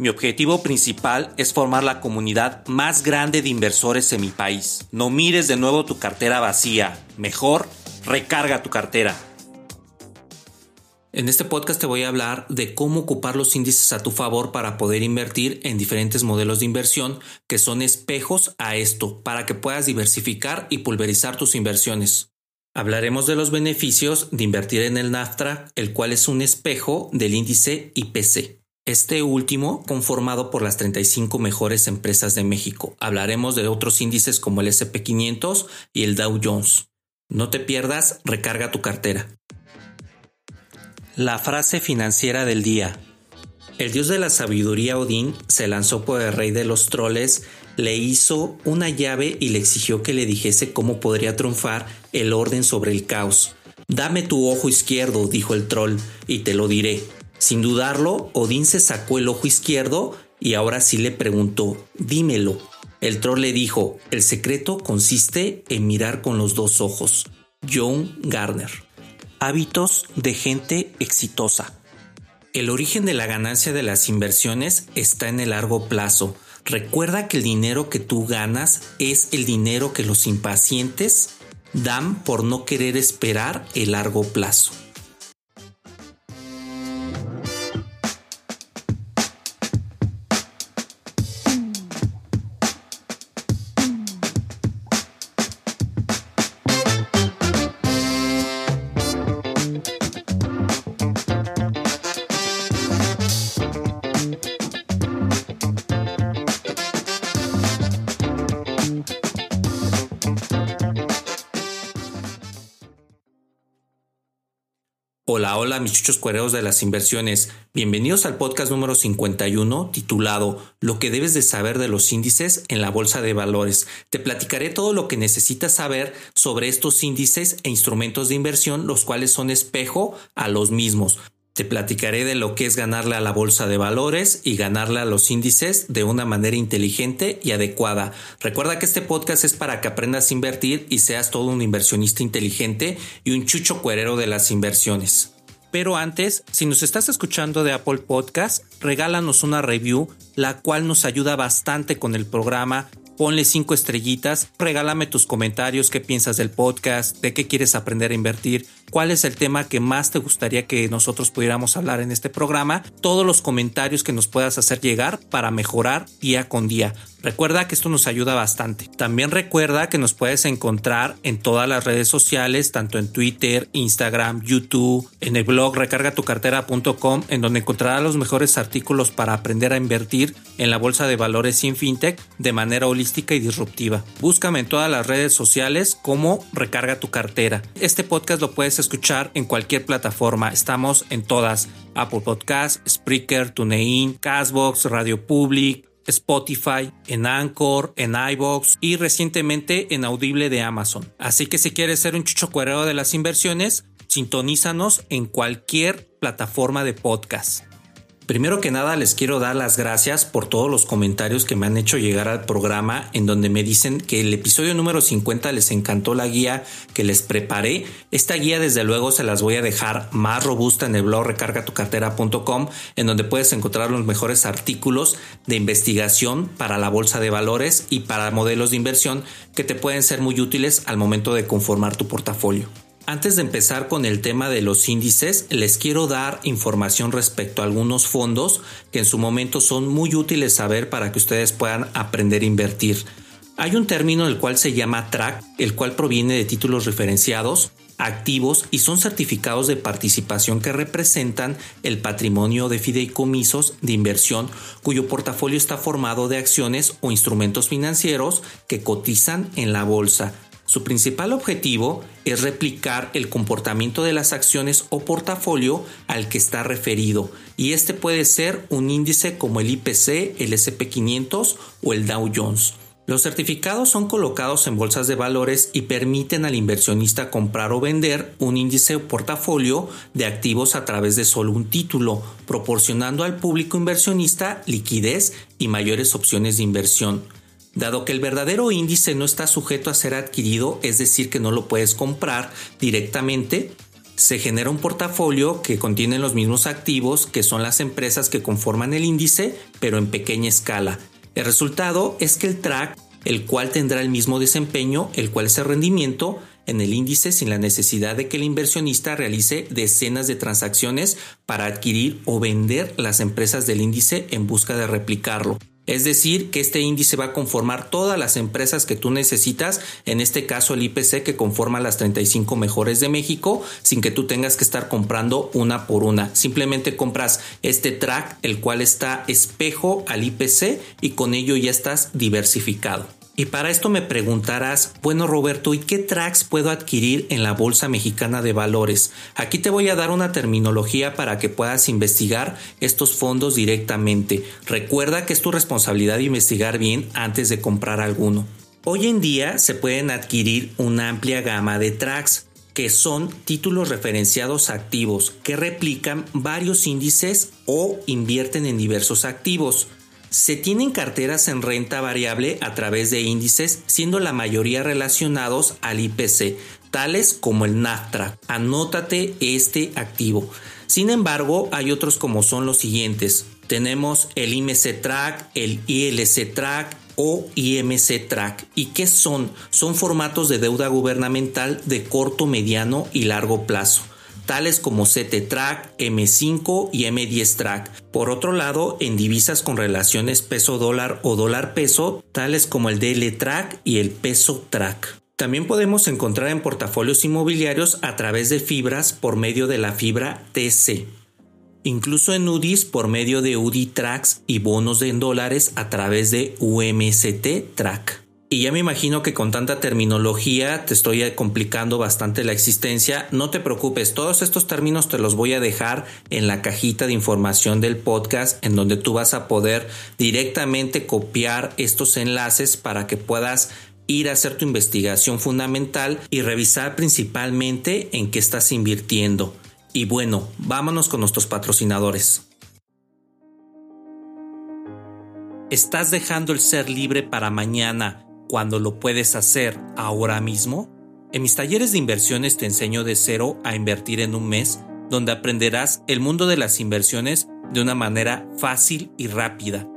Mi objetivo principal es formar la comunidad más grande de inversores en mi país. No mires de nuevo tu cartera vacía. Mejor, recarga tu cartera. En este podcast te voy a hablar de cómo ocupar los índices a tu favor para poder invertir en diferentes modelos de inversión que son espejos a esto, para que puedas diversificar y pulverizar tus inversiones. Hablaremos de los beneficios de invertir en el NAFTRA, el cual es un espejo del índice IPC. Este último conformado por las 35 mejores empresas de México. Hablaremos de otros índices como el SP500 y el Dow Jones. No te pierdas, recarga tu cartera. La frase financiera del día. El dios de la sabiduría Odín se lanzó por el rey de los troles, le hizo una llave y le exigió que le dijese cómo podría triunfar el orden sobre el caos. Dame tu ojo izquierdo, dijo el troll, y te lo diré. Sin dudarlo, Odín se sacó el ojo izquierdo y ahora sí le preguntó, dímelo. El troll le dijo, el secreto consiste en mirar con los dos ojos. John Garner. Hábitos de gente exitosa. El origen de la ganancia de las inversiones está en el largo plazo. Recuerda que el dinero que tú ganas es el dinero que los impacientes dan por no querer esperar el largo plazo. Mis chuchos cuereos de las inversiones. Bienvenidos al podcast número 51 titulado Lo que debes de saber de los índices en la bolsa de valores. Te platicaré todo lo que necesitas saber sobre estos índices e instrumentos de inversión, los cuales son espejo a los mismos. Te platicaré de lo que es ganarle a la bolsa de valores y ganarle a los índices de una manera inteligente y adecuada. Recuerda que este podcast es para que aprendas a invertir y seas todo un inversionista inteligente y un chucho cuerero de las inversiones. Pero antes, si nos estás escuchando de Apple Podcast, regálanos una review, la cual nos ayuda bastante con el programa. Ponle cinco estrellitas, regálame tus comentarios, qué piensas del podcast, de qué quieres aprender a invertir, cuál es el tema que más te gustaría que nosotros pudiéramos hablar en este programa, todos los comentarios que nos puedas hacer llegar para mejorar día con día. Recuerda que esto nos ayuda bastante. También recuerda que nos puedes encontrar en todas las redes sociales, tanto en Twitter, Instagram, YouTube, en el blog recargatucartera.com, en donde encontrarás los mejores artículos para aprender a invertir en la bolsa de valores en fintech de manera holística y disruptiva. Búscame en todas las redes sociales como Recarga tu cartera. Este podcast lo puedes escuchar en cualquier plataforma. Estamos en todas: Apple Podcast, Spreaker, TuneIn, Castbox, Radio Public, Spotify, en Anchor, en iBox y recientemente en Audible de Amazon. Así que si quieres ser un chucho cuerero de las inversiones, sintonízanos en cualquier plataforma de podcast. Primero que nada les quiero dar las gracias por todos los comentarios que me han hecho llegar al programa en donde me dicen que el episodio número 50 les encantó la guía que les preparé. Esta guía desde luego se las voy a dejar más robusta en el blog recargatucartera.com en donde puedes encontrar los mejores artículos de investigación para la bolsa de valores y para modelos de inversión que te pueden ser muy útiles al momento de conformar tu portafolio. Antes de empezar con el tema de los índices, les quiero dar información respecto a algunos fondos que en su momento son muy útiles saber para que ustedes puedan aprender a invertir. Hay un término el cual se llama TRAC, el cual proviene de títulos referenciados, activos y son certificados de participación que representan el patrimonio de fideicomisos de inversión cuyo portafolio está formado de acciones o instrumentos financieros que cotizan en la bolsa su principal objetivo es replicar el comportamiento de las acciones o portafolio al que está referido y este puede ser un índice como el IPC, el SP500 o el Dow Jones. Los certificados son colocados en bolsas de valores y permiten al inversionista comprar o vender un índice o portafolio de activos a través de solo un título, proporcionando al público inversionista liquidez y mayores opciones de inversión. Dado que el verdadero índice no está sujeto a ser adquirido, es decir, que no lo puedes comprar directamente, se genera un portafolio que contiene los mismos activos que son las empresas que conforman el índice, pero en pequeña escala. El resultado es que el track, el cual tendrá el mismo desempeño, el cual es el rendimiento, en el índice sin la necesidad de que el inversionista realice decenas de transacciones para adquirir o vender las empresas del índice en busca de replicarlo. Es decir, que este índice va a conformar todas las empresas que tú necesitas, en este caso el IPC que conforma las 35 mejores de México, sin que tú tengas que estar comprando una por una. Simplemente compras este track, el cual está espejo al IPC y con ello ya estás diversificado. Y para esto me preguntarás, bueno Roberto, ¿y qué tracks puedo adquirir en la Bolsa Mexicana de Valores? Aquí te voy a dar una terminología para que puedas investigar estos fondos directamente. Recuerda que es tu responsabilidad investigar bien antes de comprar alguno. Hoy en día se pueden adquirir una amplia gama de tracks que son títulos referenciados activos que replican varios índices o invierten en diversos activos. Se tienen carteras en renta variable a través de índices, siendo la mayoría relacionados al IPC, tales como el NAFTRA. Anótate este activo. Sin embargo, hay otros como son los siguientes. Tenemos el IMC Track, el ILC Track, o IMC Track. ¿Y qué son? Son formatos de deuda gubernamental de corto, mediano y largo plazo tales como CT Track, M5 y M10 Track. Por otro lado, en divisas con relaciones peso dólar o dólar peso, tales como el DL Track y el peso Track. También podemos encontrar en portafolios inmobiliarios a través de fibras por medio de la fibra TC. Incluso en UDIs por medio de UDI Tracks y bonos en dólares a través de UMST Track. Y ya me imagino que con tanta terminología te estoy complicando bastante la existencia. No te preocupes, todos estos términos te los voy a dejar en la cajita de información del podcast en donde tú vas a poder directamente copiar estos enlaces para que puedas ir a hacer tu investigación fundamental y revisar principalmente en qué estás invirtiendo. Y bueno, vámonos con nuestros patrocinadores. ¿Estás dejando el ser libre para mañana cuando lo puedes hacer ahora mismo? En mis talleres de inversiones te enseño de cero a invertir en un mes, donde aprenderás el mundo de las inversiones de una manera fácil y rápida.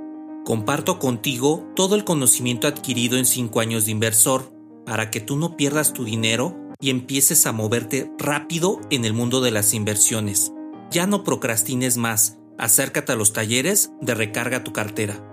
Comparto contigo todo el conocimiento adquirido en 5 años de inversor para que tú no pierdas tu dinero y empieces a moverte rápido en el mundo de las inversiones. Ya no procrastines más, acércate a los talleres de recarga tu cartera.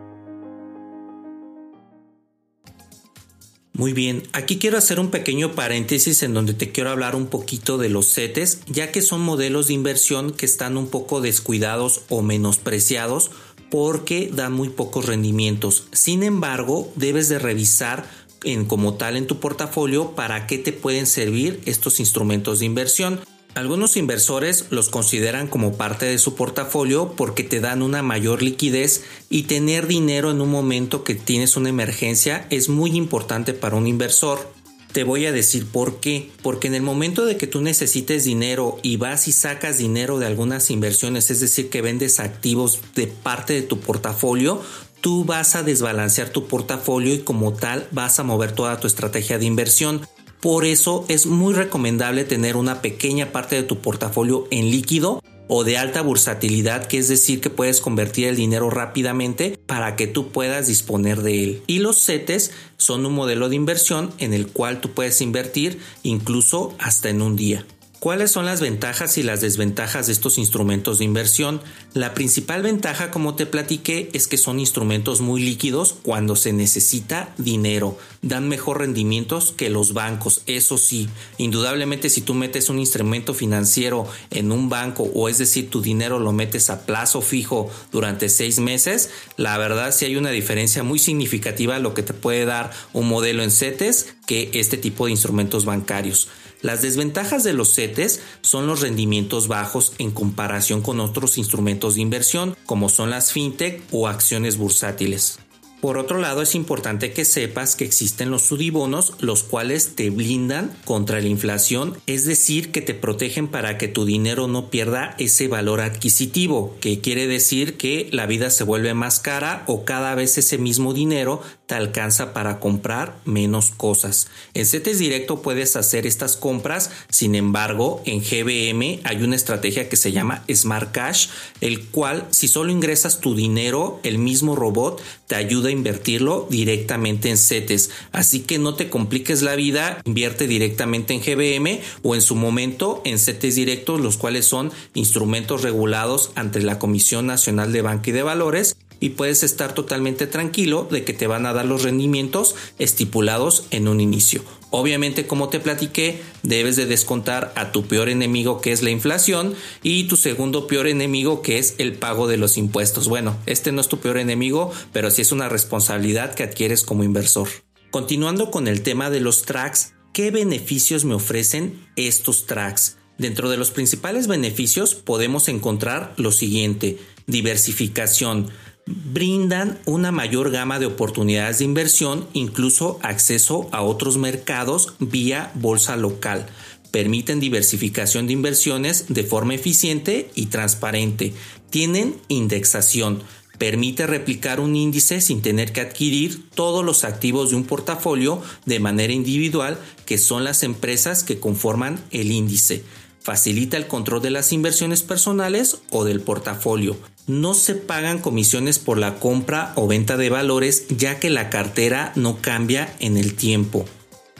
Muy bien, aquí quiero hacer un pequeño paréntesis en donde te quiero hablar un poquito de los CETES, ya que son modelos de inversión que están un poco descuidados o menospreciados porque dan muy pocos rendimientos. Sin embargo, debes de revisar en como tal en tu portafolio para qué te pueden servir estos instrumentos de inversión. Algunos inversores los consideran como parte de su portafolio porque te dan una mayor liquidez y tener dinero en un momento que tienes una emergencia es muy importante para un inversor. Te voy a decir por qué. Porque en el momento de que tú necesites dinero y vas y sacas dinero de algunas inversiones, es decir, que vendes activos de parte de tu portafolio, tú vas a desbalancear tu portafolio y como tal vas a mover toda tu estrategia de inversión. Por eso es muy recomendable tener una pequeña parte de tu portafolio en líquido o de alta bursatilidad, que es decir, que puedes convertir el dinero rápidamente para que tú puedas disponer de él. Y los CETES son un modelo de inversión en el cual tú puedes invertir incluso hasta en un día. ¿Cuáles son las ventajas y las desventajas de estos instrumentos de inversión? La principal ventaja, como te platiqué, es que son instrumentos muy líquidos cuando se necesita dinero. Dan mejor rendimientos que los bancos, eso sí. Indudablemente si tú metes un instrumento financiero en un banco o es decir tu dinero lo metes a plazo fijo durante seis meses, la verdad sí hay una diferencia muy significativa lo que te puede dar un modelo en CETES que este tipo de instrumentos bancarios. Las desventajas de los CETES son los rendimientos bajos en comparación con otros instrumentos de inversión como son las fintech o acciones bursátiles. Por otro lado, es importante que sepas que existen los sudibonos, los cuales te blindan contra la inflación, es decir, que te protegen para que tu dinero no pierda ese valor adquisitivo, que quiere decir que la vida se vuelve más cara o cada vez ese mismo dinero te alcanza para comprar menos cosas. En CETES Directo puedes hacer estas compras, sin embargo, en GBM hay una estrategia que se llama Smart Cash, el cual si solo ingresas tu dinero, el mismo robot te ayuda invertirlo directamente en CETES. Así que no te compliques la vida, invierte directamente en GBM o en su momento en CETES directos, los cuales son instrumentos regulados ante la Comisión Nacional de Banca y de Valores y puedes estar totalmente tranquilo de que te van a dar los rendimientos estipulados en un inicio. Obviamente, como te platiqué, debes de descontar a tu peor enemigo que es la inflación y tu segundo peor enemigo que es el pago de los impuestos. Bueno, este no es tu peor enemigo, pero sí es una responsabilidad que adquieres como inversor. Continuando con el tema de los tracks, ¿qué beneficios me ofrecen estos tracks? Dentro de los principales beneficios podemos encontrar lo siguiente, diversificación brindan una mayor gama de oportunidades de inversión, incluso acceso a otros mercados vía bolsa local. Permiten diversificación de inversiones de forma eficiente y transparente. Tienen indexación. Permite replicar un índice sin tener que adquirir todos los activos de un portafolio de manera individual, que son las empresas que conforman el índice facilita el control de las inversiones personales o del portafolio. No se pagan comisiones por la compra o venta de valores ya que la cartera no cambia en el tiempo.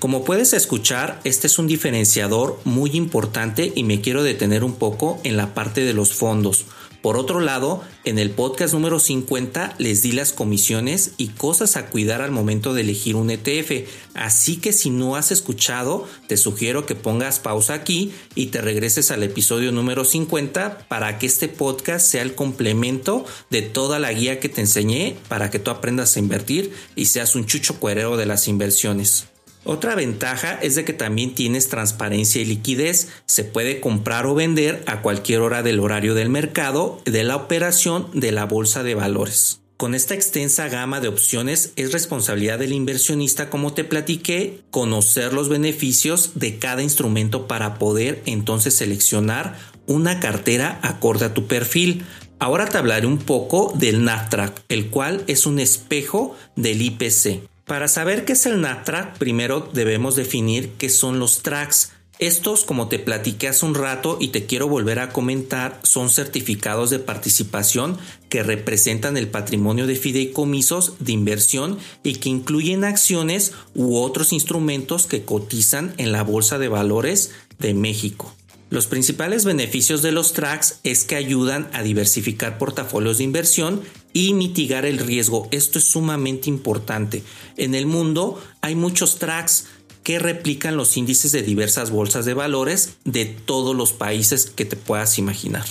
Como puedes escuchar, este es un diferenciador muy importante y me quiero detener un poco en la parte de los fondos. Por otro lado, en el podcast número 50 les di las comisiones y cosas a cuidar al momento de elegir un ETF, así que si no has escuchado, te sugiero que pongas pausa aquí y te regreses al episodio número 50 para que este podcast sea el complemento de toda la guía que te enseñé para que tú aprendas a invertir y seas un chucho cuerero de las inversiones. Otra ventaja es de que también tienes transparencia y liquidez. Se puede comprar o vender a cualquier hora del horario del mercado de la operación de la bolsa de valores. Con esta extensa gama de opciones es responsabilidad del inversionista, como te platiqué, conocer los beneficios de cada instrumento para poder entonces seleccionar una cartera acorde a tu perfil. Ahora te hablaré un poco del NAFTRAC, el cual es un espejo del IPC. Para saber qué es el NATRAC, primero debemos definir qué son los tracks. Estos, como te platiqué hace un rato y te quiero volver a comentar, son certificados de participación que representan el patrimonio de fideicomisos de inversión y que incluyen acciones u otros instrumentos que cotizan en la Bolsa de Valores de México. Los principales beneficios de los tracks es que ayudan a diversificar portafolios de inversión y mitigar el riesgo. Esto es sumamente importante. En el mundo hay muchos tracks que replican los índices de diversas bolsas de valores de todos los países que te puedas imaginar.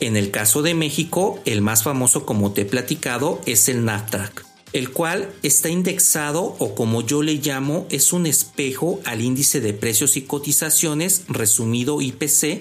En el caso de México, el más famoso como te he platicado es el NAFTRAC el cual está indexado o como yo le llamo es un espejo al índice de precios y cotizaciones resumido IPC.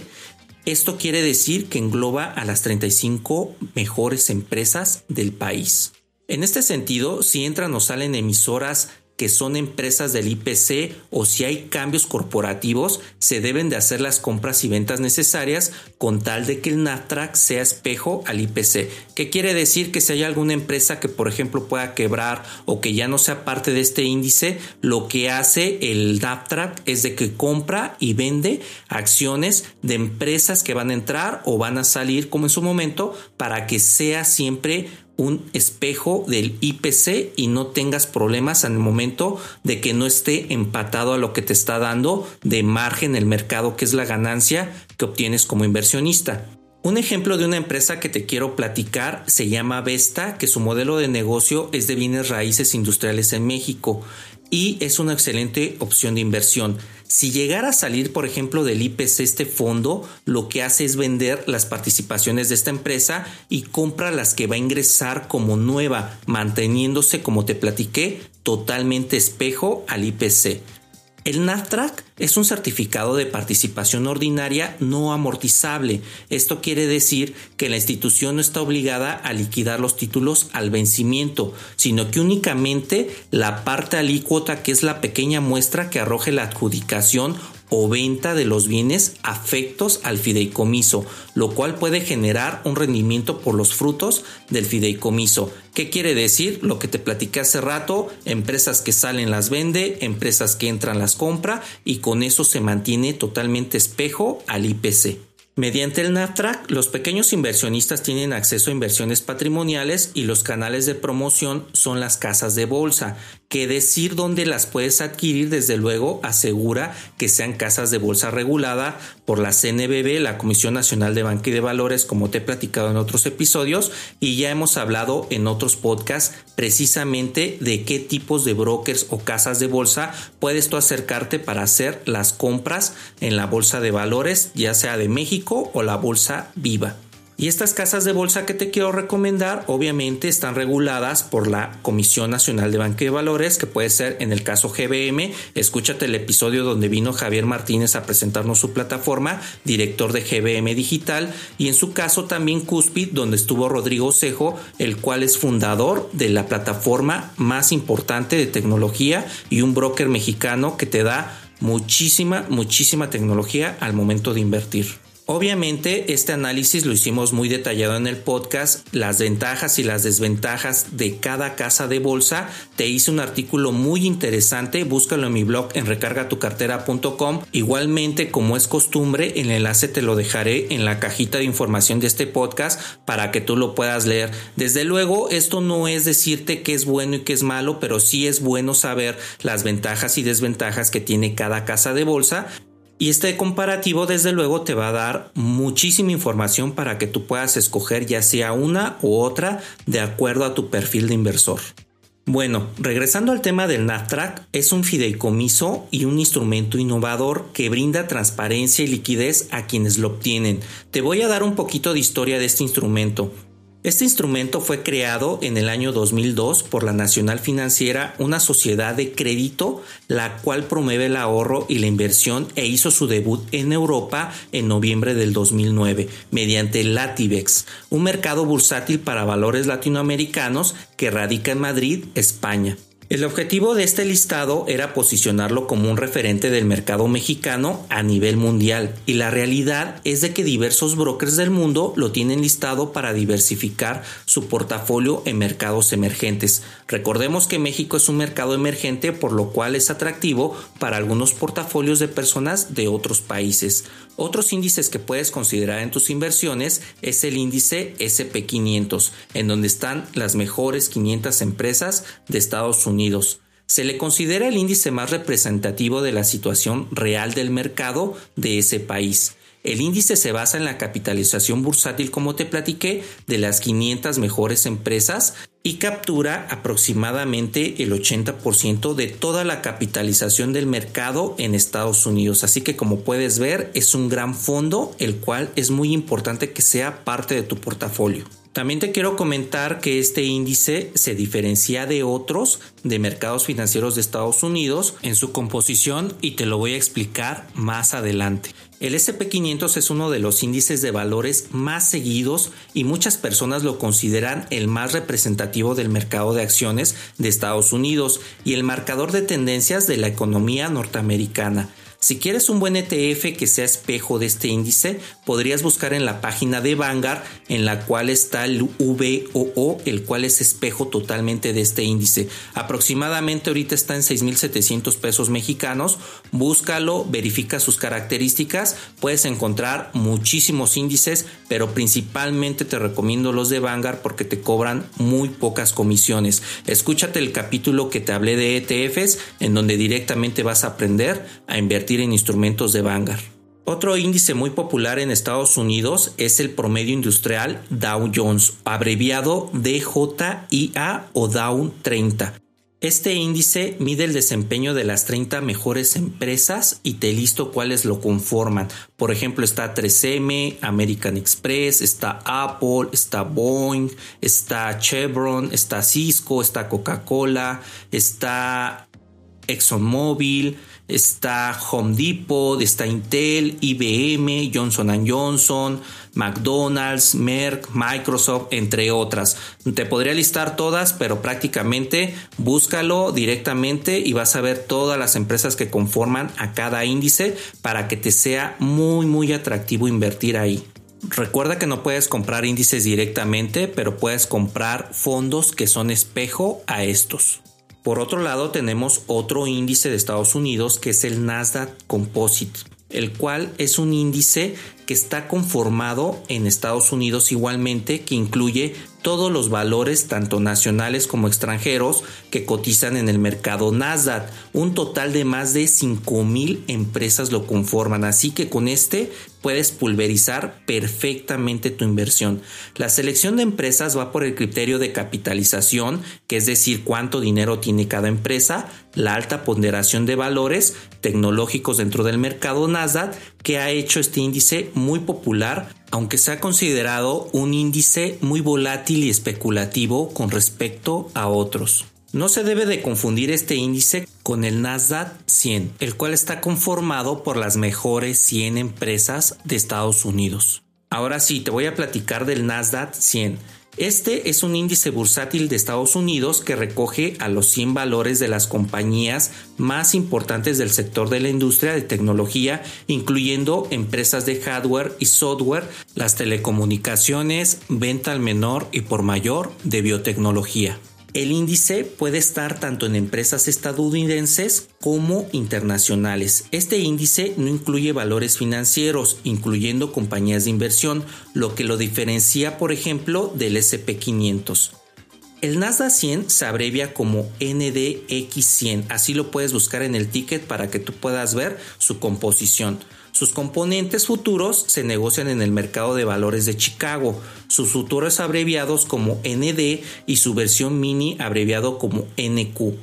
Esto quiere decir que engloba a las 35 mejores empresas del país. En este sentido, si entran o salen emisoras que son empresas del IPC o si hay cambios corporativos, se deben de hacer las compras y ventas necesarias con tal de que el NATRAC sea espejo al IPC. ¿Qué quiere decir? Que si hay alguna empresa que por ejemplo pueda quebrar o que ya no sea parte de este índice, lo que hace el NATRAC es de que compra y vende acciones de empresas que van a entrar o van a salir como en su momento para que sea siempre un espejo del IPC y no tengas problemas en el momento de que no esté empatado a lo que te está dando de margen el mercado, que es la ganancia que obtienes como inversionista. Un ejemplo de una empresa que te quiero platicar se llama Vesta, que su modelo de negocio es de bienes raíces industriales en México y es una excelente opción de inversión. Si llegara a salir, por ejemplo, del IPC este fondo, lo que hace es vender las participaciones de esta empresa y compra las que va a ingresar como nueva, manteniéndose, como te platiqué, totalmente espejo al IPC. El NASDAQ es un certificado de participación ordinaria no amortizable. Esto quiere decir que la institución no está obligada a liquidar los títulos al vencimiento, sino que únicamente la parte alícuota que es la pequeña muestra que arroje la adjudicación o venta de los bienes afectos al fideicomiso, lo cual puede generar un rendimiento por los frutos del fideicomiso. ¿Qué quiere decir? Lo que te platiqué hace rato, empresas que salen las vende, empresas que entran las compra y con eso se mantiene totalmente espejo al IPC. Mediante el NAFTRAC, los pequeños inversionistas tienen acceso a inversiones patrimoniales y los canales de promoción son las casas de bolsa, que decir dónde las puedes adquirir desde luego asegura que sean casas de bolsa regulada por la CNBB, la Comisión Nacional de Banca y de Valores, como te he platicado en otros episodios y ya hemos hablado en otros podcasts precisamente de qué tipos de brokers o casas de bolsa puedes tú acercarte para hacer las compras en la bolsa de valores, ya sea de México o la bolsa viva. Y estas casas de bolsa que te quiero recomendar obviamente están reguladas por la Comisión Nacional de Banca de Valores, que puede ser en el caso GBM. Escúchate el episodio donde vino Javier Martínez a presentarnos su plataforma, director de GBM Digital, y en su caso también Cuspid, donde estuvo Rodrigo Cejo, el cual es fundador de la plataforma más importante de tecnología y un broker mexicano que te da muchísima, muchísima tecnología al momento de invertir. Obviamente este análisis lo hicimos muy detallado en el podcast, las ventajas y las desventajas de cada casa de bolsa. Te hice un artículo muy interesante, búscalo en mi blog en recargatucartera.com. Igualmente, como es costumbre, el enlace te lo dejaré en la cajita de información de este podcast para que tú lo puedas leer. Desde luego, esto no es decirte que es bueno y que es malo, pero sí es bueno saber las ventajas y desventajas que tiene cada casa de bolsa y este comparativo desde luego te va a dar muchísima información para que tú puedas escoger ya sea una u otra de acuerdo a tu perfil de inversor. Bueno, regresando al tema del NAFTRAC, es un fideicomiso y un instrumento innovador que brinda transparencia y liquidez a quienes lo obtienen. Te voy a dar un poquito de historia de este instrumento. Este instrumento fue creado en el año 2002 por la Nacional Financiera, una sociedad de crédito la cual promueve el ahorro y la inversión e hizo su debut en Europa en noviembre del 2009 mediante Latibex, un mercado bursátil para valores latinoamericanos que radica en Madrid, España. El objetivo de este listado era posicionarlo como un referente del mercado mexicano a nivel mundial y la realidad es de que diversos brokers del mundo lo tienen listado para diversificar su portafolio en mercados emergentes. Recordemos que México es un mercado emergente por lo cual es atractivo para algunos portafolios de personas de otros países. Otros índices que puedes considerar en tus inversiones es el índice SP500, en donde están las mejores 500 empresas de Estados Unidos. Se le considera el índice más representativo de la situación real del mercado de ese país. El índice se basa en la capitalización bursátil, como te platiqué, de las 500 mejores empresas y captura aproximadamente el 80% de toda la capitalización del mercado en Estados Unidos. Así que como puedes ver es un gran fondo el cual es muy importante que sea parte de tu portafolio. También te quiero comentar que este índice se diferencia de otros de mercados financieros de Estados Unidos en su composición y te lo voy a explicar más adelante. El SP500 es uno de los índices de valores más seguidos y muchas personas lo consideran el más representativo del mercado de acciones de Estados Unidos y el marcador de tendencias de la economía norteamericana. Si quieres un buen ETF que sea espejo de este índice, podrías buscar en la página de Vanguard en la cual está el VOO, el cual es espejo totalmente de este índice. Aproximadamente ahorita está en 6.700 pesos mexicanos. Búscalo, verifica sus características. Puedes encontrar muchísimos índices, pero principalmente te recomiendo los de Vanguard porque te cobran muy pocas comisiones. Escúchate el capítulo que te hablé de ETFs, en donde directamente vas a aprender a invertir en instrumentos de Vanguard. Otro índice muy popular en Estados Unidos es el promedio industrial Dow Jones, abreviado DJIA o Dow 30. Este índice mide el desempeño de las 30 mejores empresas y te listo cuáles lo conforman. Por ejemplo, está 3M, American Express, está Apple, está Boeing, está Chevron, está Cisco, está Coca-Cola, está ExxonMobil, está Home Depot, está Intel, IBM, Johnson Johnson, McDonald's, Merck, Microsoft, entre otras. Te podría listar todas, pero prácticamente búscalo directamente y vas a ver todas las empresas que conforman a cada índice para que te sea muy muy atractivo invertir ahí. Recuerda que no puedes comprar índices directamente, pero puedes comprar fondos que son espejo a estos. Por otro lado, tenemos otro índice de Estados Unidos que es el Nasdaq Composite, el cual es un índice que está conformado en Estados Unidos igualmente, que incluye todos los valores, tanto nacionales como extranjeros, que cotizan en el mercado Nasdaq. Un total de más de 5.000 empresas lo conforman, así que con este puedes pulverizar perfectamente tu inversión. La selección de empresas va por el criterio de capitalización, que es decir, cuánto dinero tiene cada empresa, la alta ponderación de valores tecnológicos dentro del mercado Nasdaq, que ha hecho este índice muy popular, aunque se ha considerado un índice muy volátil y especulativo con respecto a otros. No se debe de confundir este índice con el Nasdaq 100, el cual está conformado por las mejores 100 empresas de Estados Unidos. Ahora sí, te voy a platicar del Nasdaq 100. Este es un índice bursátil de Estados Unidos que recoge a los 100 valores de las compañías más importantes del sector de la industria de tecnología, incluyendo empresas de hardware y software, las telecomunicaciones, venta al menor y por mayor de biotecnología. El índice puede estar tanto en empresas estadounidenses como internacionales. Este índice no incluye valores financieros, incluyendo compañías de inversión, lo que lo diferencia, por ejemplo, del SP500. El Nasdaq 100 se abrevia como NDX100, así lo puedes buscar en el ticket para que tú puedas ver su composición. Sus componentes futuros se negocian en el mercado de valores de Chicago, sus futuros abreviados como ND y su versión mini abreviado como NQ,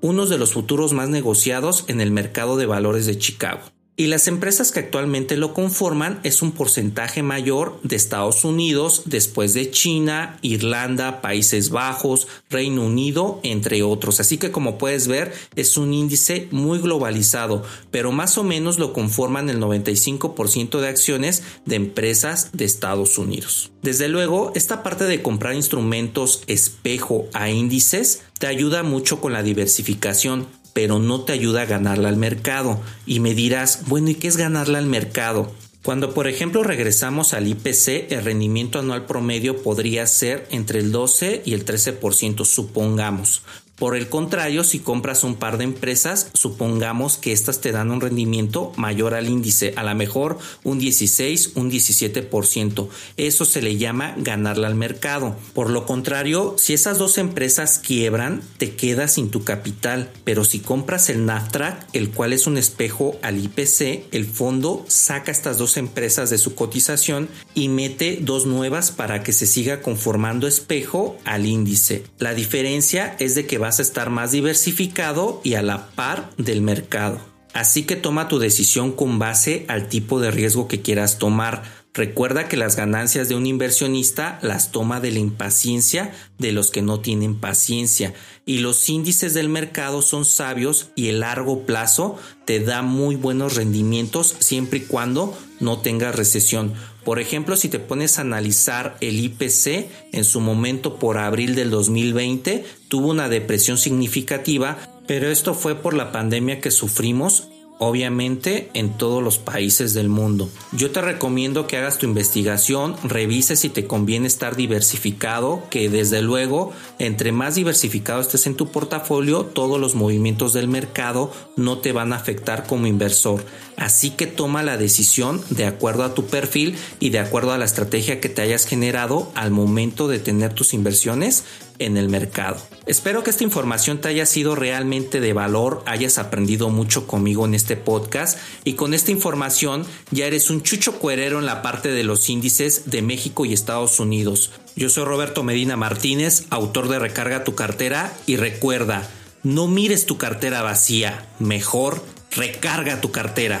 unos de los futuros más negociados en el mercado de valores de Chicago y las empresas que actualmente lo conforman es un porcentaje mayor de Estados Unidos, después de China, Irlanda, Países Bajos, Reino Unido, entre otros. Así que como puedes ver es un índice muy globalizado, pero más o menos lo conforman el 95% de acciones de empresas de Estados Unidos. Desde luego, esta parte de comprar instrumentos espejo a índices te ayuda mucho con la diversificación pero no te ayuda a ganarla al mercado. Y me dirás, bueno, ¿y qué es ganarla al mercado? Cuando por ejemplo regresamos al IPC, el rendimiento anual promedio podría ser entre el 12 y el 13%, supongamos. Por el contrario, si compras un par de empresas, supongamos que estas te dan un rendimiento mayor al índice, a lo mejor un 16, un 17%. Eso se le llama ganarla al mercado. Por lo contrario, si esas dos empresas quiebran, te quedas sin tu capital. Pero si compras el NAFTRAC, el cual es un espejo al IPC, el fondo saca estas dos empresas de su cotización y mete dos nuevas para que se siga conformando espejo al índice. La diferencia es de que vas a estar más diversificado y a la par del mercado. Así que toma tu decisión con base al tipo de riesgo que quieras tomar. Recuerda que las ganancias de un inversionista las toma de la impaciencia de los que no tienen paciencia y los índices del mercado son sabios y el largo plazo te da muy buenos rendimientos siempre y cuando no tengas recesión. Por ejemplo, si te pones a analizar el IPC en su momento por abril del 2020, tuvo una depresión significativa, pero esto fue por la pandemia que sufrimos obviamente en todos los países del mundo. Yo te recomiendo que hagas tu investigación, revises si te conviene estar diversificado, que desde luego, entre más diversificado estés en tu portafolio, todos los movimientos del mercado no te van a afectar como inversor. Así que toma la decisión de acuerdo a tu perfil y de acuerdo a la estrategia que te hayas generado al momento de tener tus inversiones en el mercado. Espero que esta información te haya sido realmente de valor, hayas aprendido mucho conmigo en este podcast y con esta información ya eres un chucho cuerero en la parte de los índices de México y Estados Unidos. Yo soy Roberto Medina Martínez, autor de Recarga tu cartera y recuerda, no mires tu cartera vacía, mejor recarga tu cartera.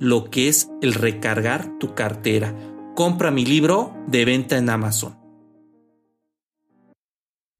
lo que es el recargar tu cartera. Compra mi libro de venta en Amazon.